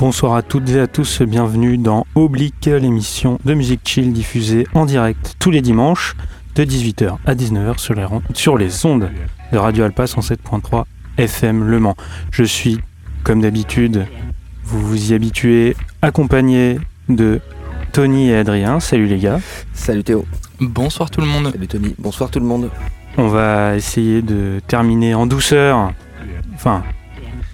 Bonsoir à toutes et à tous, bienvenue dans Oblique, l'émission de musique chill diffusée en direct tous les dimanches de 18h à 19h sur les, sur les ondes de Radio Alpa 107.3 FM Le Mans. Je suis, comme d'habitude, vous vous y habituez, accompagné de Tony et Adrien. Salut les gars. Salut Théo. Bonsoir tout le monde. Salut Tony. Bonsoir tout le monde. On va essayer de terminer en douceur. Enfin,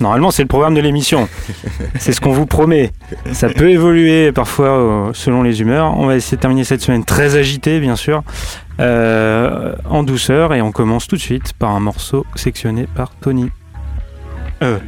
Normalement, c'est le programme de l'émission. C'est ce qu'on vous promet. Ça peut évoluer parfois euh, selon les humeurs. On va essayer de terminer cette semaine très agitée, bien sûr, euh, en douceur. Et on commence tout de suite par un morceau sectionné par Tony. Euh,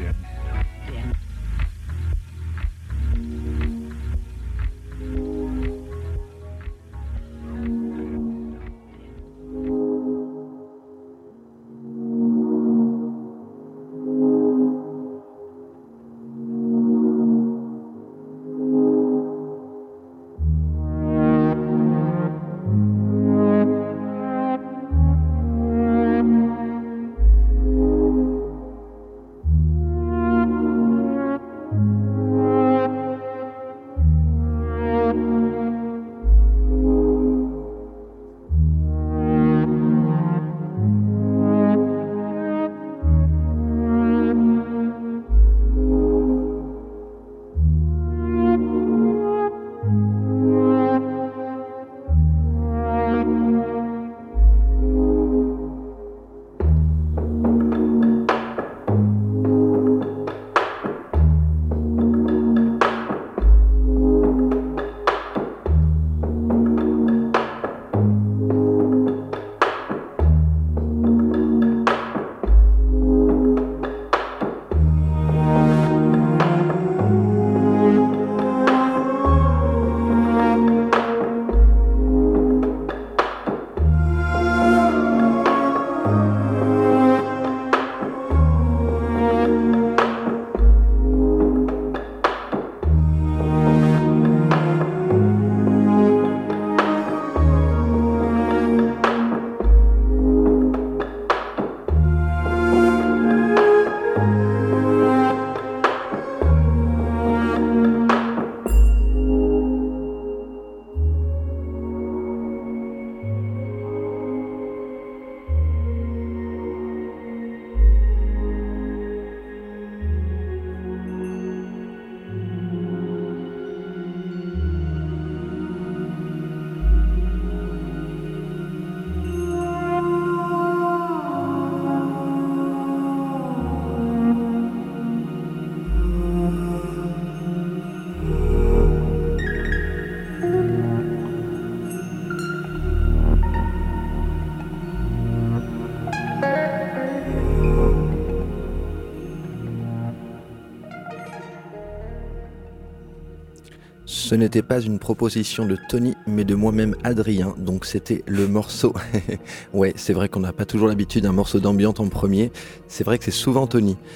Ce n'était pas une proposition de Tony, mais de moi-même Adrien. Donc c'était le morceau. ouais, c'est vrai qu'on n'a pas toujours l'habitude d'un morceau d'ambiance en premier. C'est vrai que c'est souvent Tony.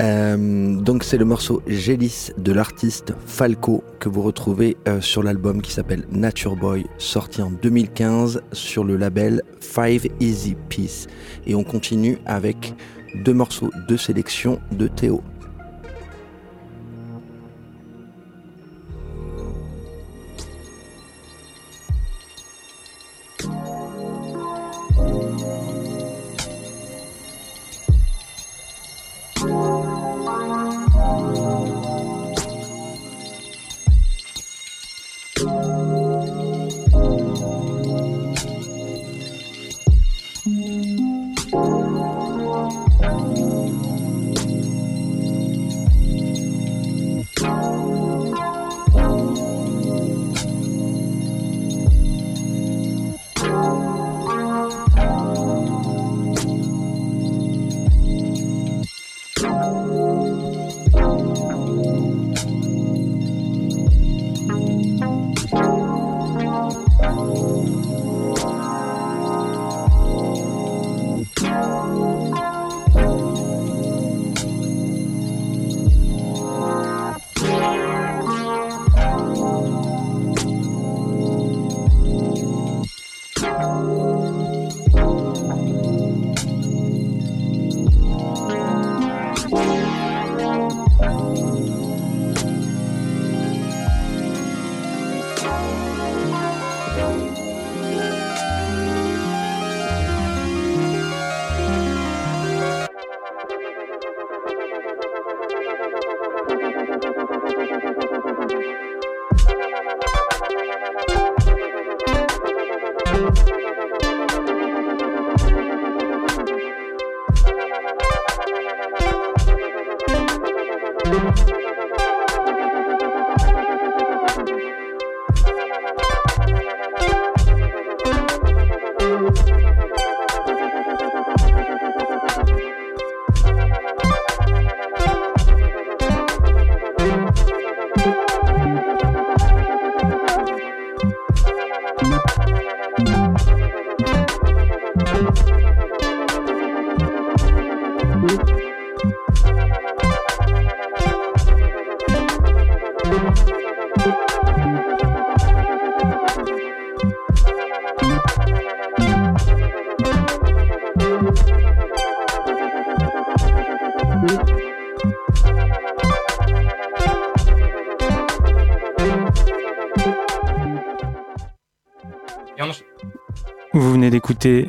Euh, donc c'est le morceau Gélis de l'artiste Falco que vous retrouvez euh, sur l'album qui s'appelle Nature Boy, sorti en 2015 sur le label Five Easy Peace. Et on continue avec deux morceaux de sélection de Théo.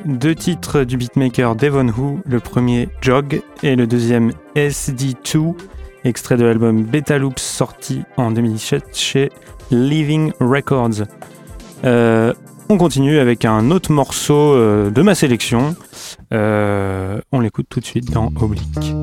Deux titres du beatmaker Devon Who, le premier Jog et le deuxième SD2, extrait de l'album Beta Loops sorti en 2017 chez Living Records. Euh, on continue avec un autre morceau euh, de ma sélection. Euh, on l'écoute tout de suite dans Oblique.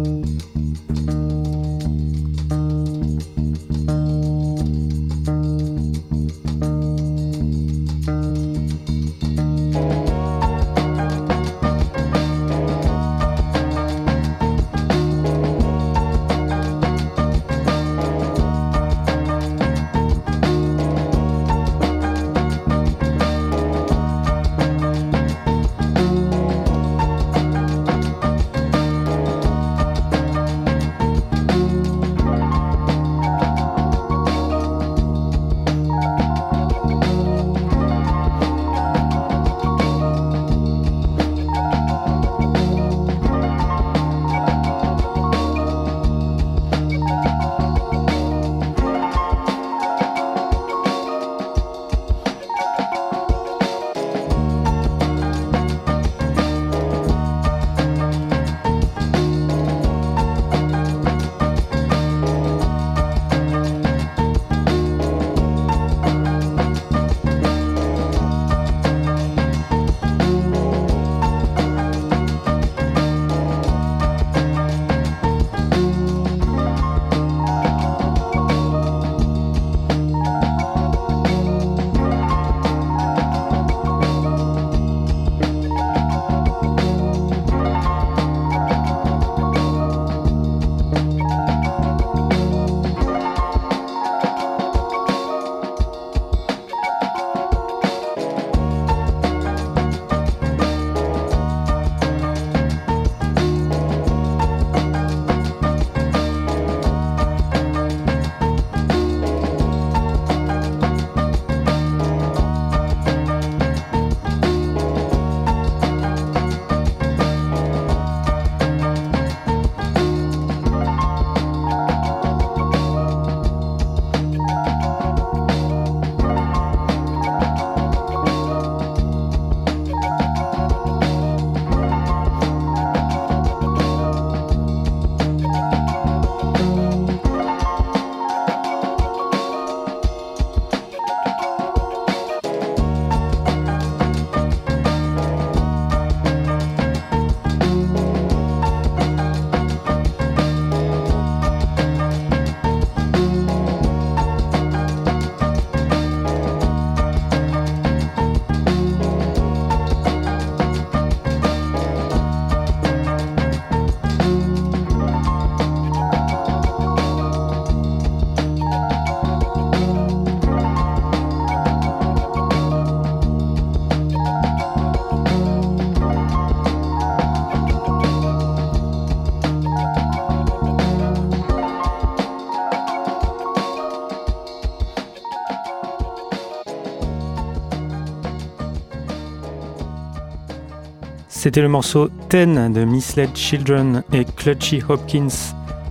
C'était le morceau Ten de Misled Children et Clutchy Hopkins,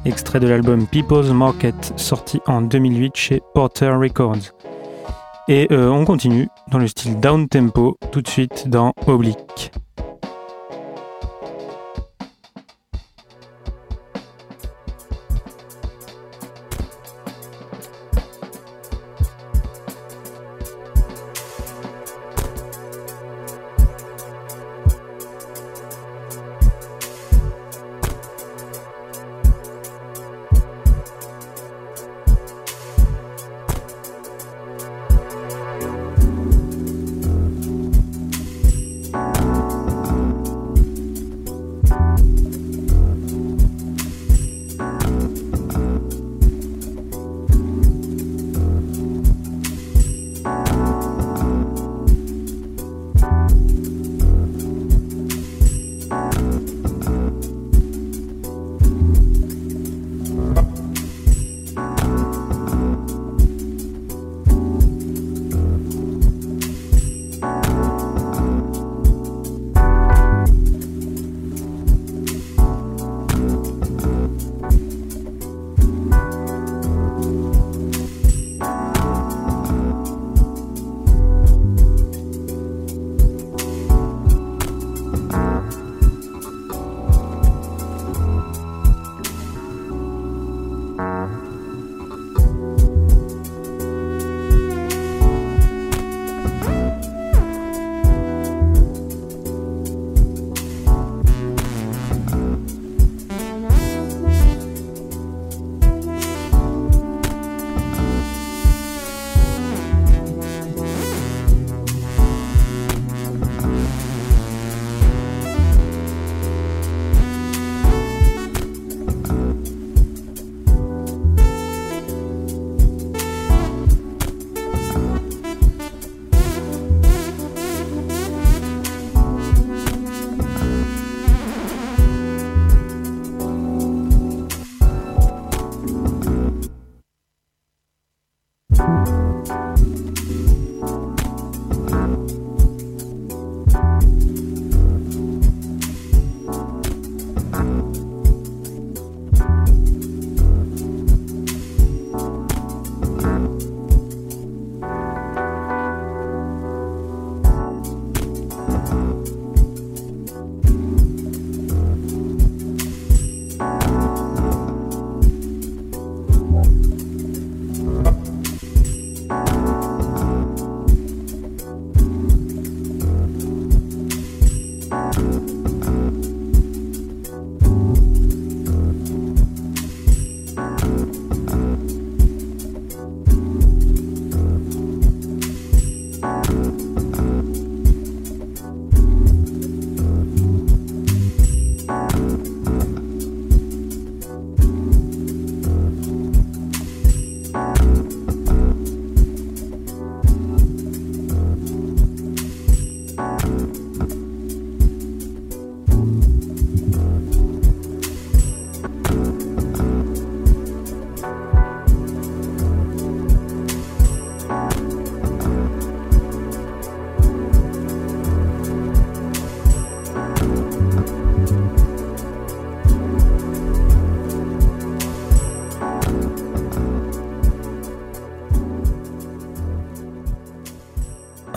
extrait de l'album People's Market, sorti en 2008 chez Porter Records. Et euh, on continue dans le style down tempo, tout de suite dans Oblique.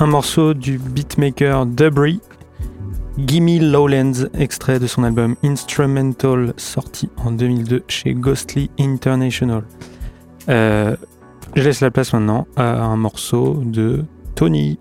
Un morceau du beatmaker Debris, Gimme Lowlands, extrait de son album Instrumental, sorti en 2002 chez Ghostly International. Euh, je laisse la place maintenant à un morceau de Tony.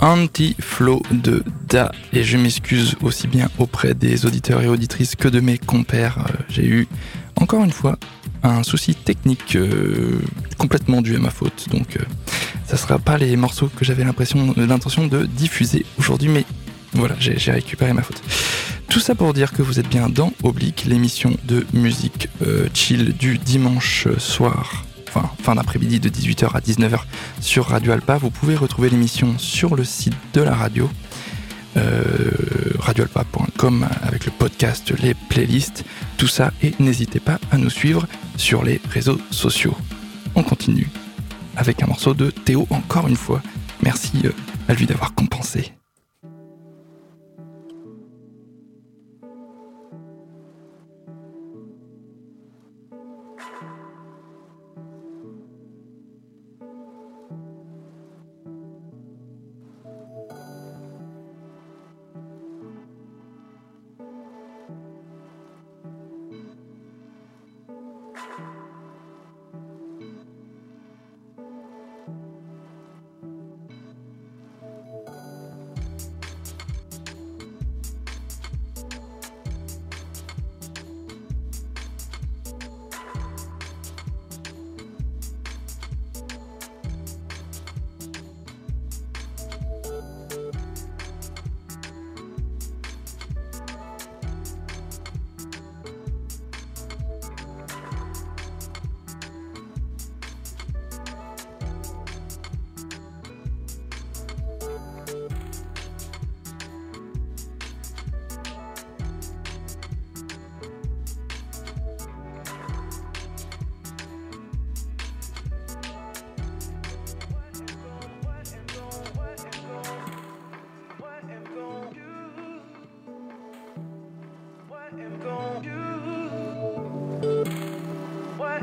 Anti-Flow de Da. Et je m'excuse aussi bien auprès des auditeurs et auditrices que de mes compères. Euh, j'ai eu, encore une fois, un souci technique euh, complètement dû à ma faute. Donc, euh, ça sera pas les morceaux que j'avais l'intention de diffuser aujourd'hui, mais voilà, j'ai récupéré ma faute. Tout ça pour dire que vous êtes bien dans Oblique, l'émission de musique chill du dimanche soir enfin fin d'après-midi de 18h à 19h sur Radio Alpa. Vous pouvez retrouver l'émission sur le site de la radio, euh, radioalpa.com, avec le podcast, les playlists, tout ça. Et n'hésitez pas à nous suivre sur les réseaux sociaux. On continue avec un morceau de Théo encore une fois. Merci euh, à lui d'avoir compensé.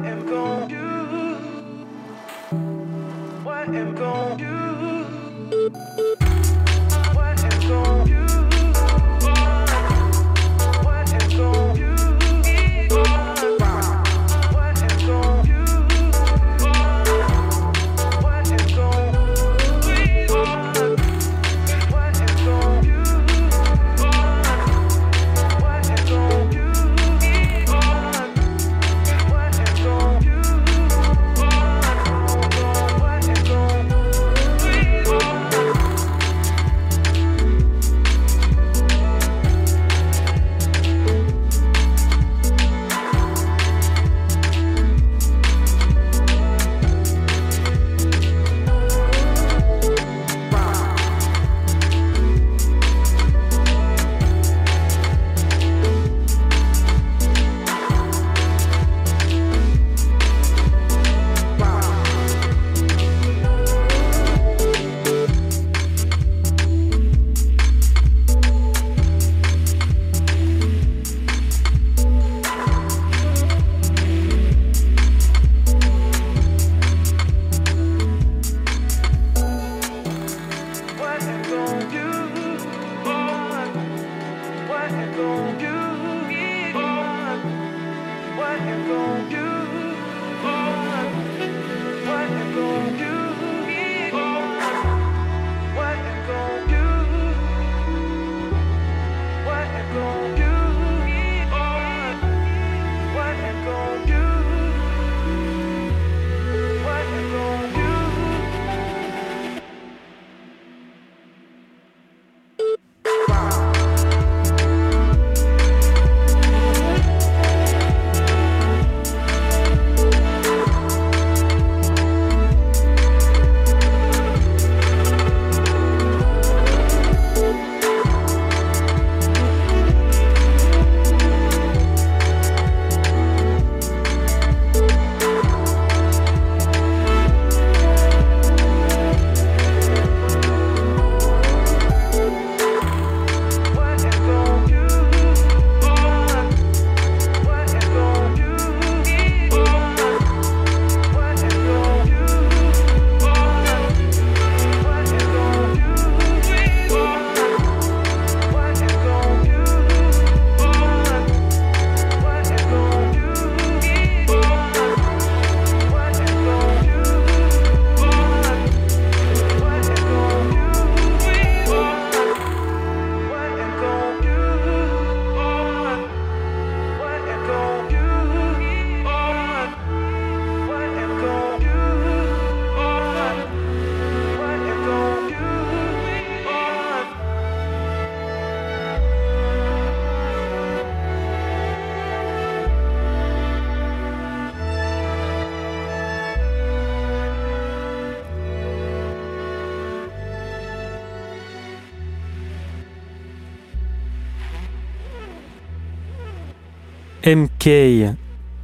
am gone.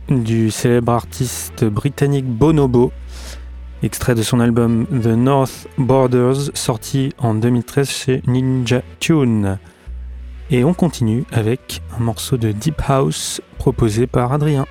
Du célèbre artiste britannique Bonobo, extrait de son album The North Borders sorti en 2013 chez Ninja Tune. Et on continue avec un morceau de Deep House proposé par Adrien.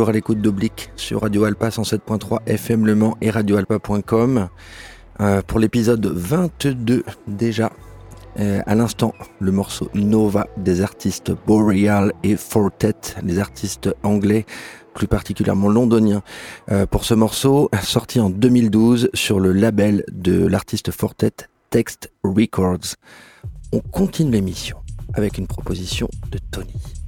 Toujours à l'écoute d'Oblique sur Radio Alpa 107.3 FM Le Mans et radioalpa.com euh, pour l'épisode 22 déjà. Euh, à l'instant, le morceau Nova des artistes Boreal et Fortet, les artistes anglais, plus particulièrement londoniens. Euh, pour ce morceau, sorti en 2012 sur le label de l'artiste Fortet, Text Records. On continue l'émission avec une proposition de Tony.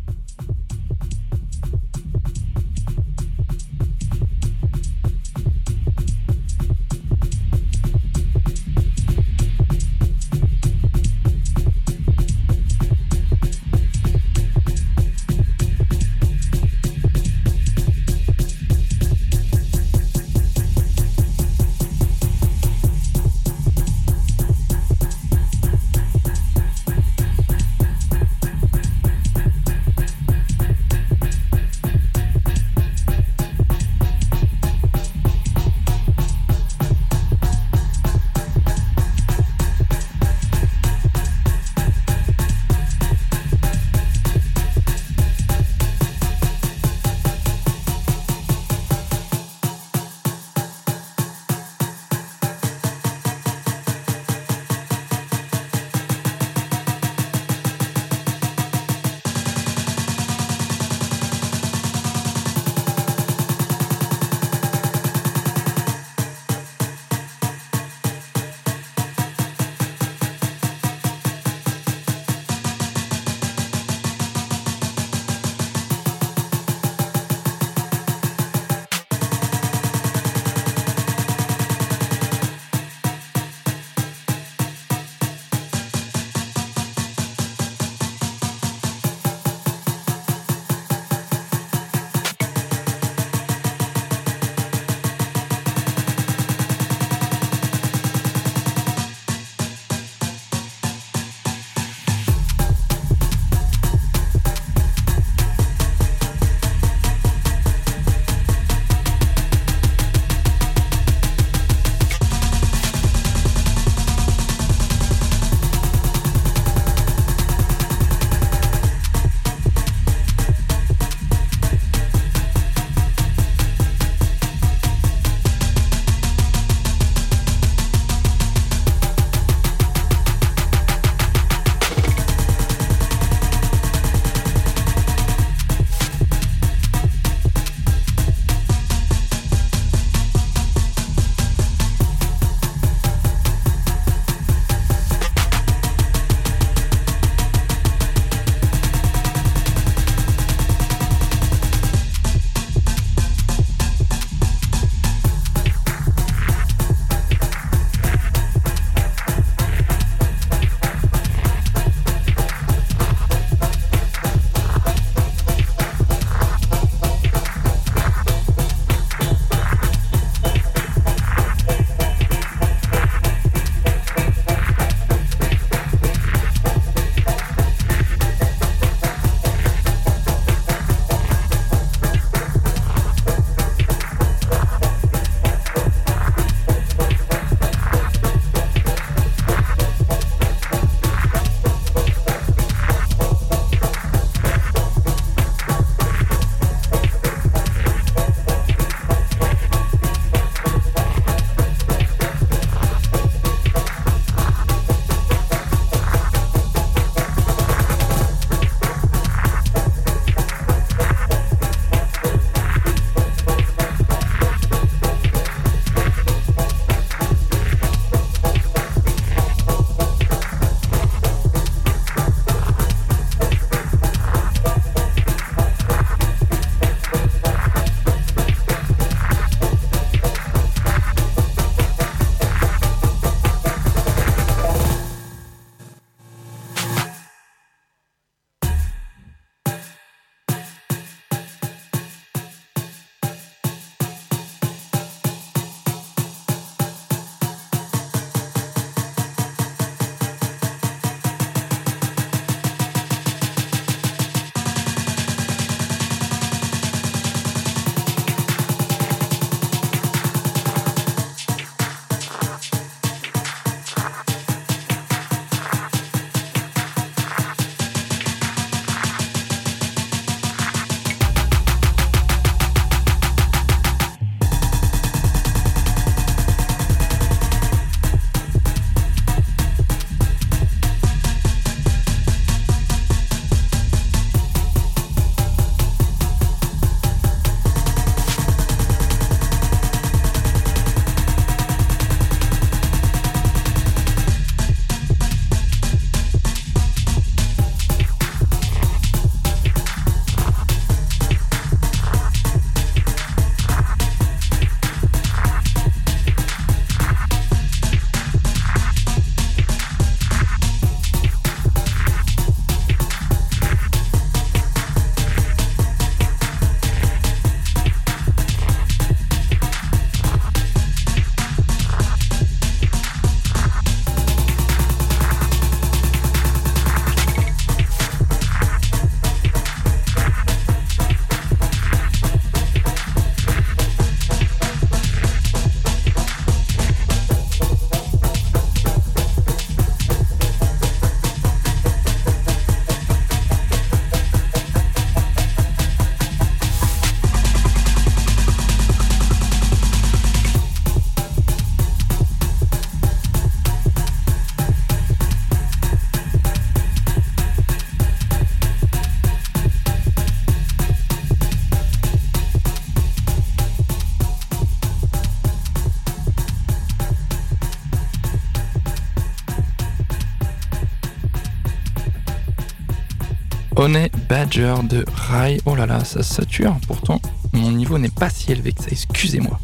Honey Badger de Rai. Oh là là, ça sature. Pourtant, mon niveau n'est pas si élevé que ça, excusez-moi.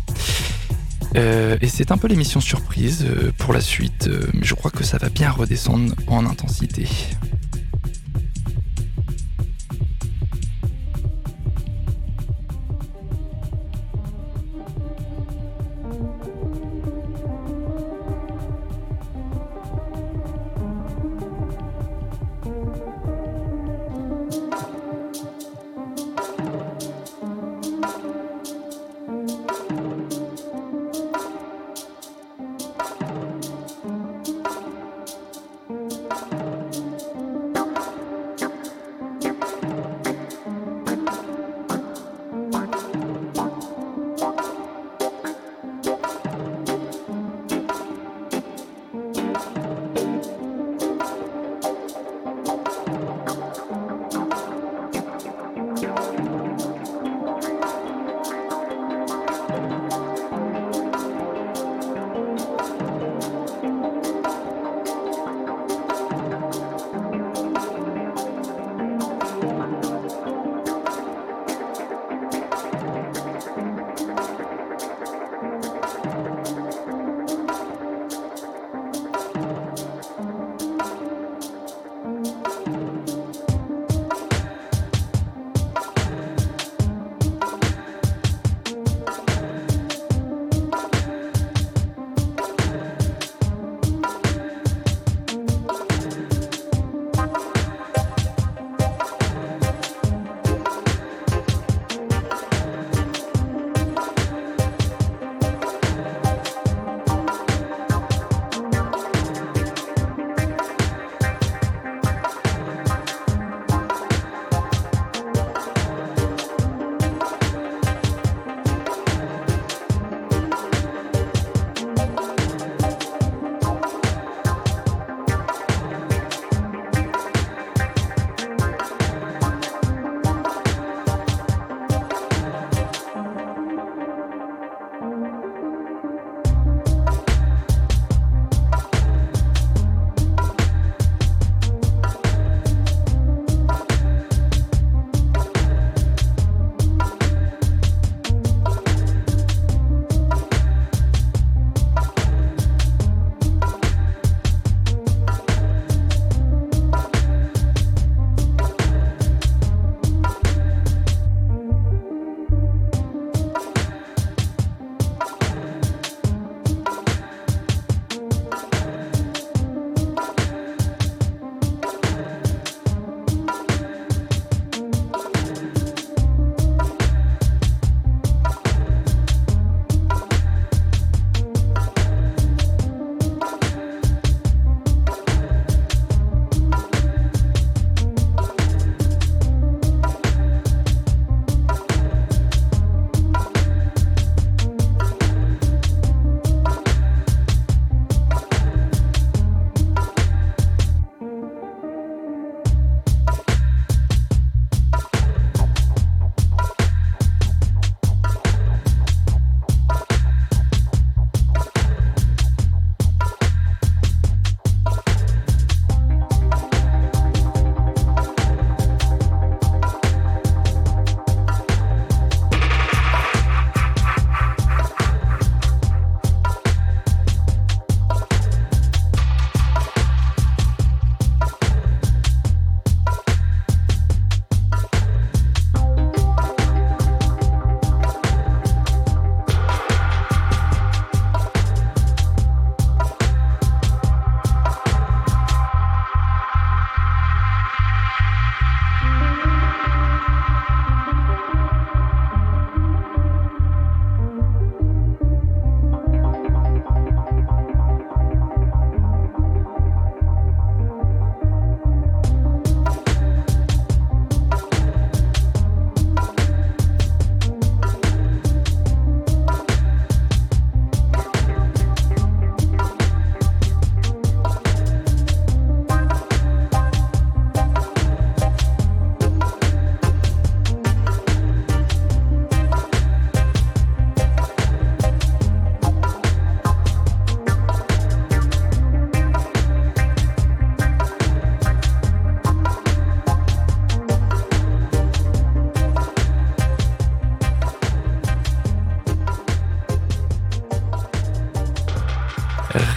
Euh, et c'est un peu l'émission surprise euh, pour la suite, euh, mais je crois que ça va bien redescendre en intensité.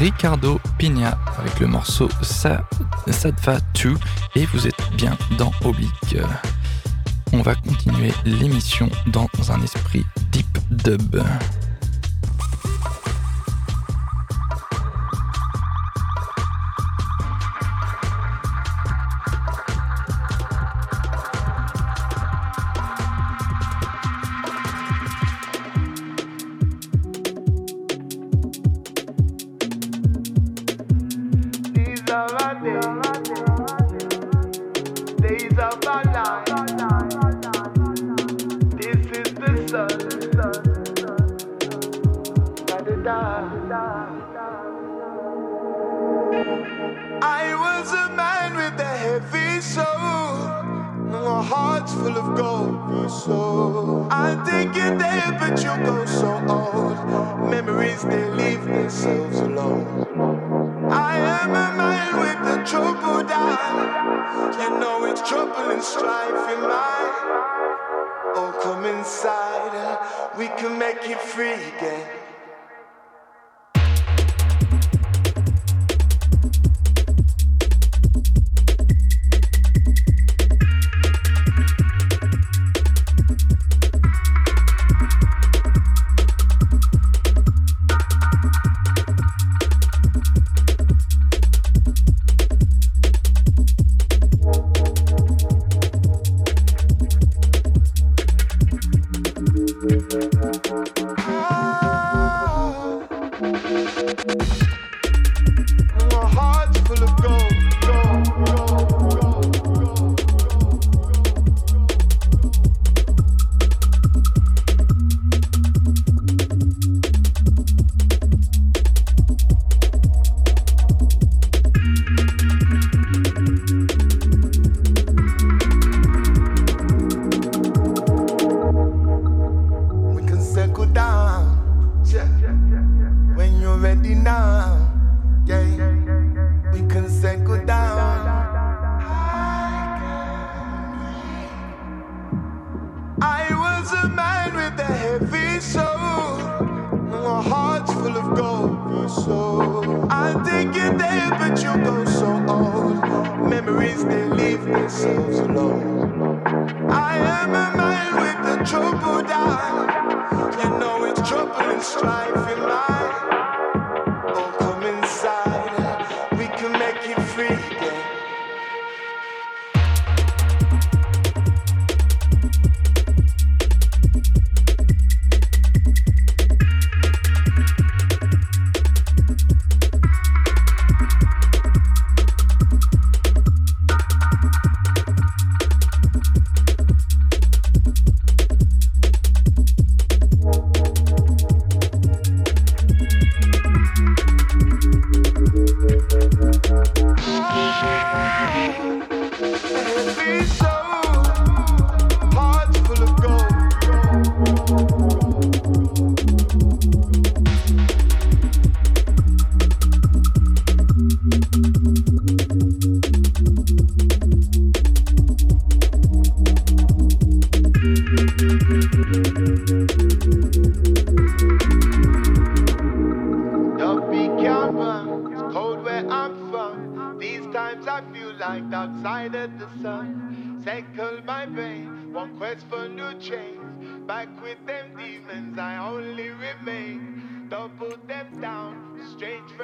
Ricardo Pina avec le morceau Sadva 2 et vous êtes bien dans Oblique. On va continuer l'émission dans un esprit deep dub.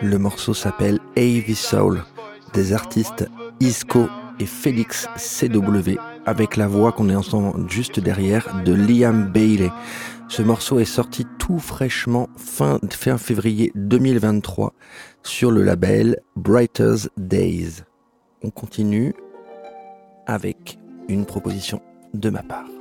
Le morceau s'appelle Heavy Soul des artistes Isco et Félix CW avec la voix qu'on est ensemble juste derrière de Liam Bailey. Ce morceau est sorti tout fraîchement fin, fin février 2023 sur le label Brighter's Days. On continue avec une proposition de ma part.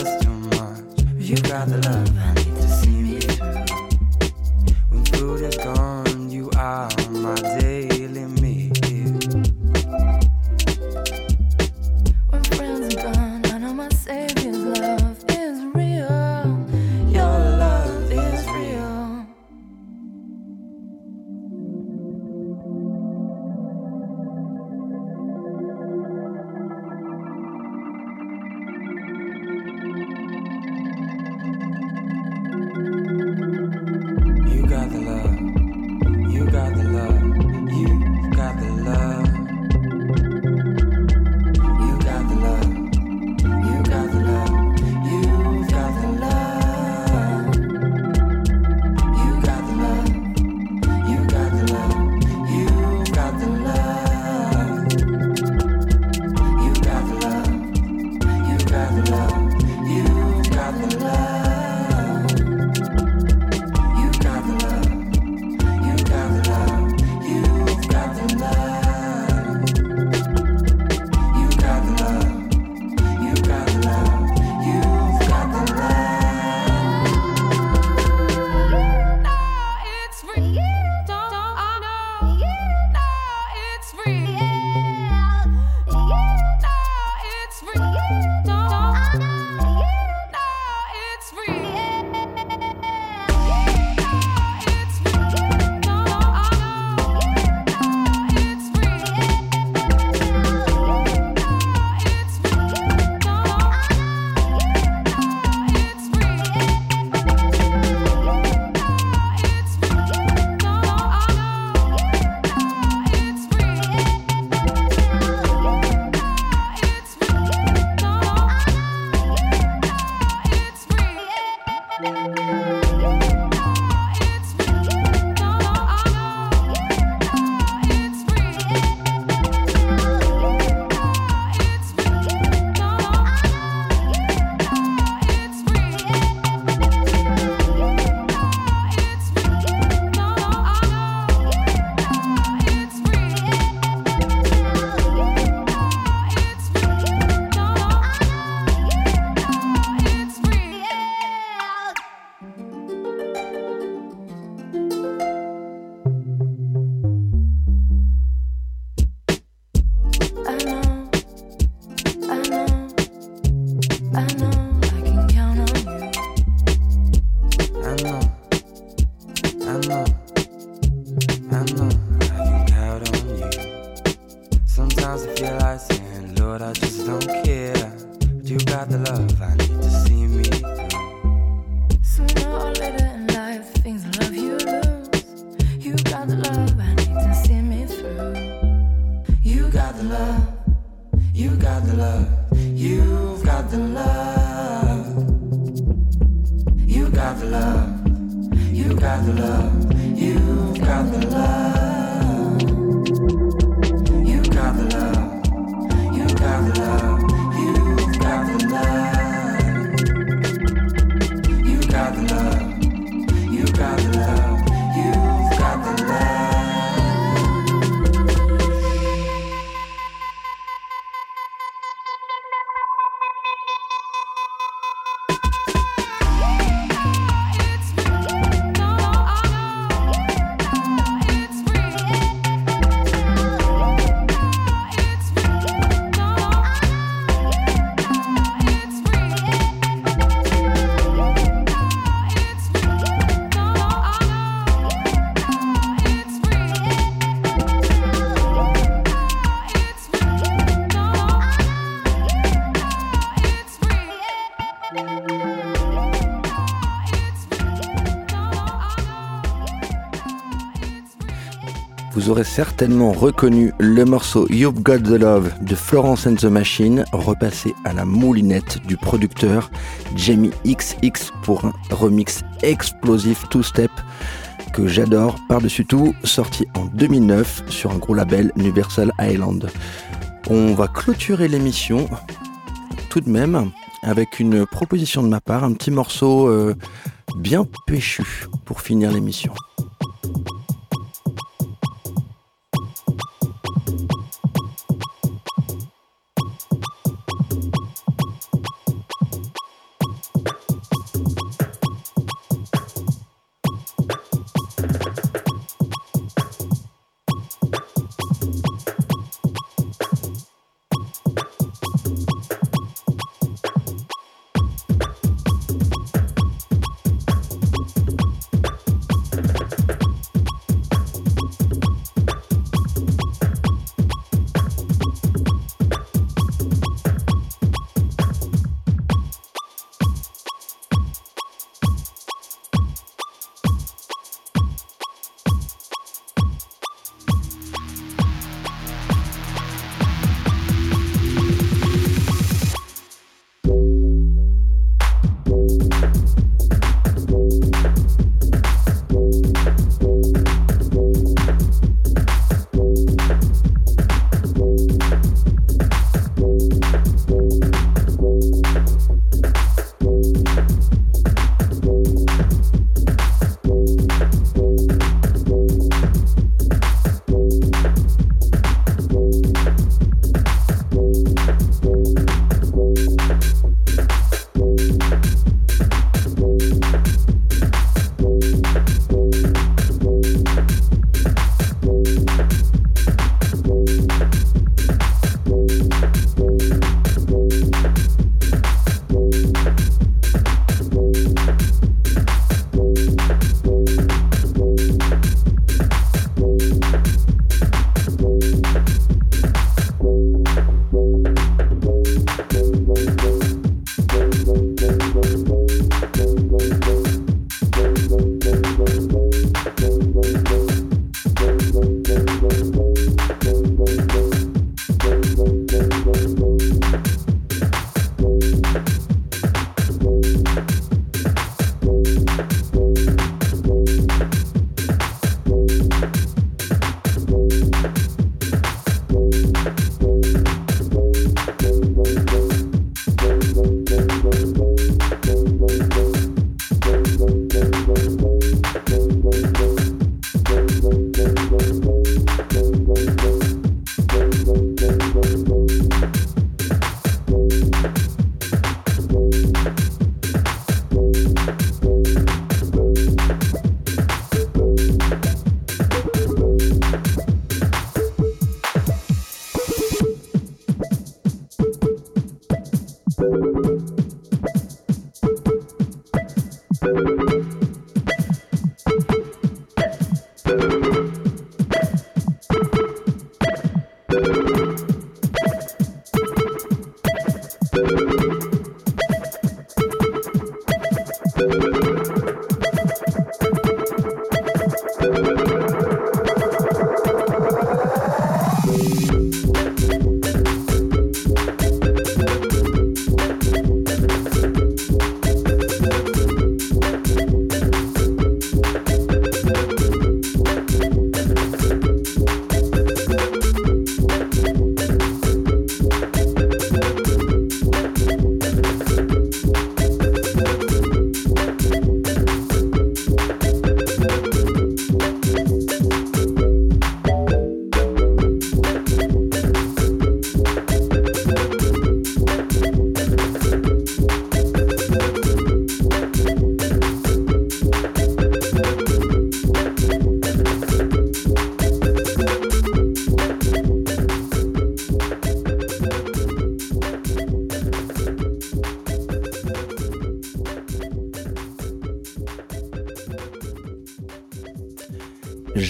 just too much. You got the love I need to see me through. When food is gone. Certainement reconnu le morceau You've Got the Love de Florence and the Machine, repassé à la moulinette du producteur Jamie XX pour un remix explosif two-step que j'adore par-dessus tout, sorti en 2009 sur un gros label Universal Island. On va clôturer l'émission tout de même avec une proposition de ma part, un petit morceau euh, bien péchu pour finir l'émission.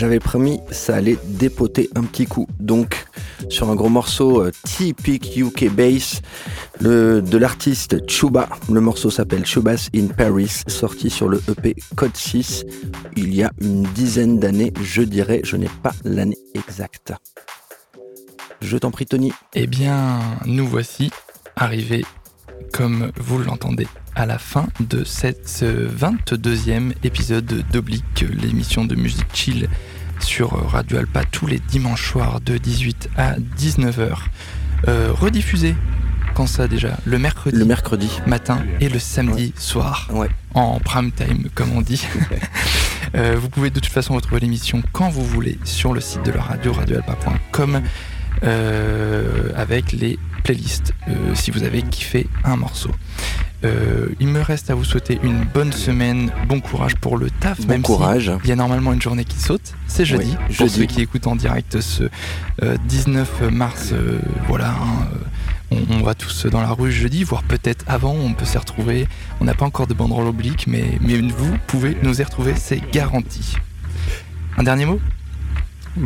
J'avais promis, ça allait dépoter un petit coup. Donc, sur un gros morceau euh, typique UK bass le, de l'artiste Chuba. Le morceau s'appelle Chubas in Paris, sorti sur le EP Code 6 il y a une dizaine d'années, je dirais, je n'ai pas l'année exacte. Je t'en prie, Tony. Eh bien, nous voici arrivés, comme vous l'entendez, à la fin de cette 22e épisode d'Oblique, l'émission de musique chill sur Radio Alpa tous les dimanches soirs de 18 à 19h. Euh, rediffusé quand ça déjà Le mercredi. Le mercredi. Matin et le samedi soir. Ouais. En prime time, comme on dit. Euh, vous pouvez de toute façon retrouver l'émission quand vous voulez sur le site de la radio, radioalpa.com, euh, avec les playlists, euh, si vous avez kiffé un morceau. il me reste à vous souhaiter une bonne semaine, bon courage pour le taf. Bon même courage. il y a normalement une journée qui saute, c'est jeudi. Oui, pour jeudi. ceux qui écoutent en direct ce 19 mars, voilà. hein, on, on va tous dans la rue jeudi, voire peut-être avant, on peut s'y retrouver. On n'a pas encore de banderole oblique, mais, mais vous pouvez nous y retrouver, c'est garanti. Un dernier mot? Pas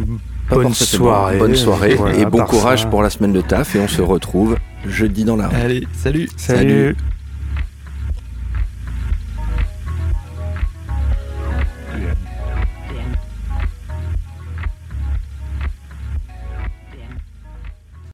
Bonne soirée. Bonne soirée Voilà, et bon courage ça. pour la semaine de taf et on se retrouve jeudi dans la rue. Allez, salut Salut. Salut.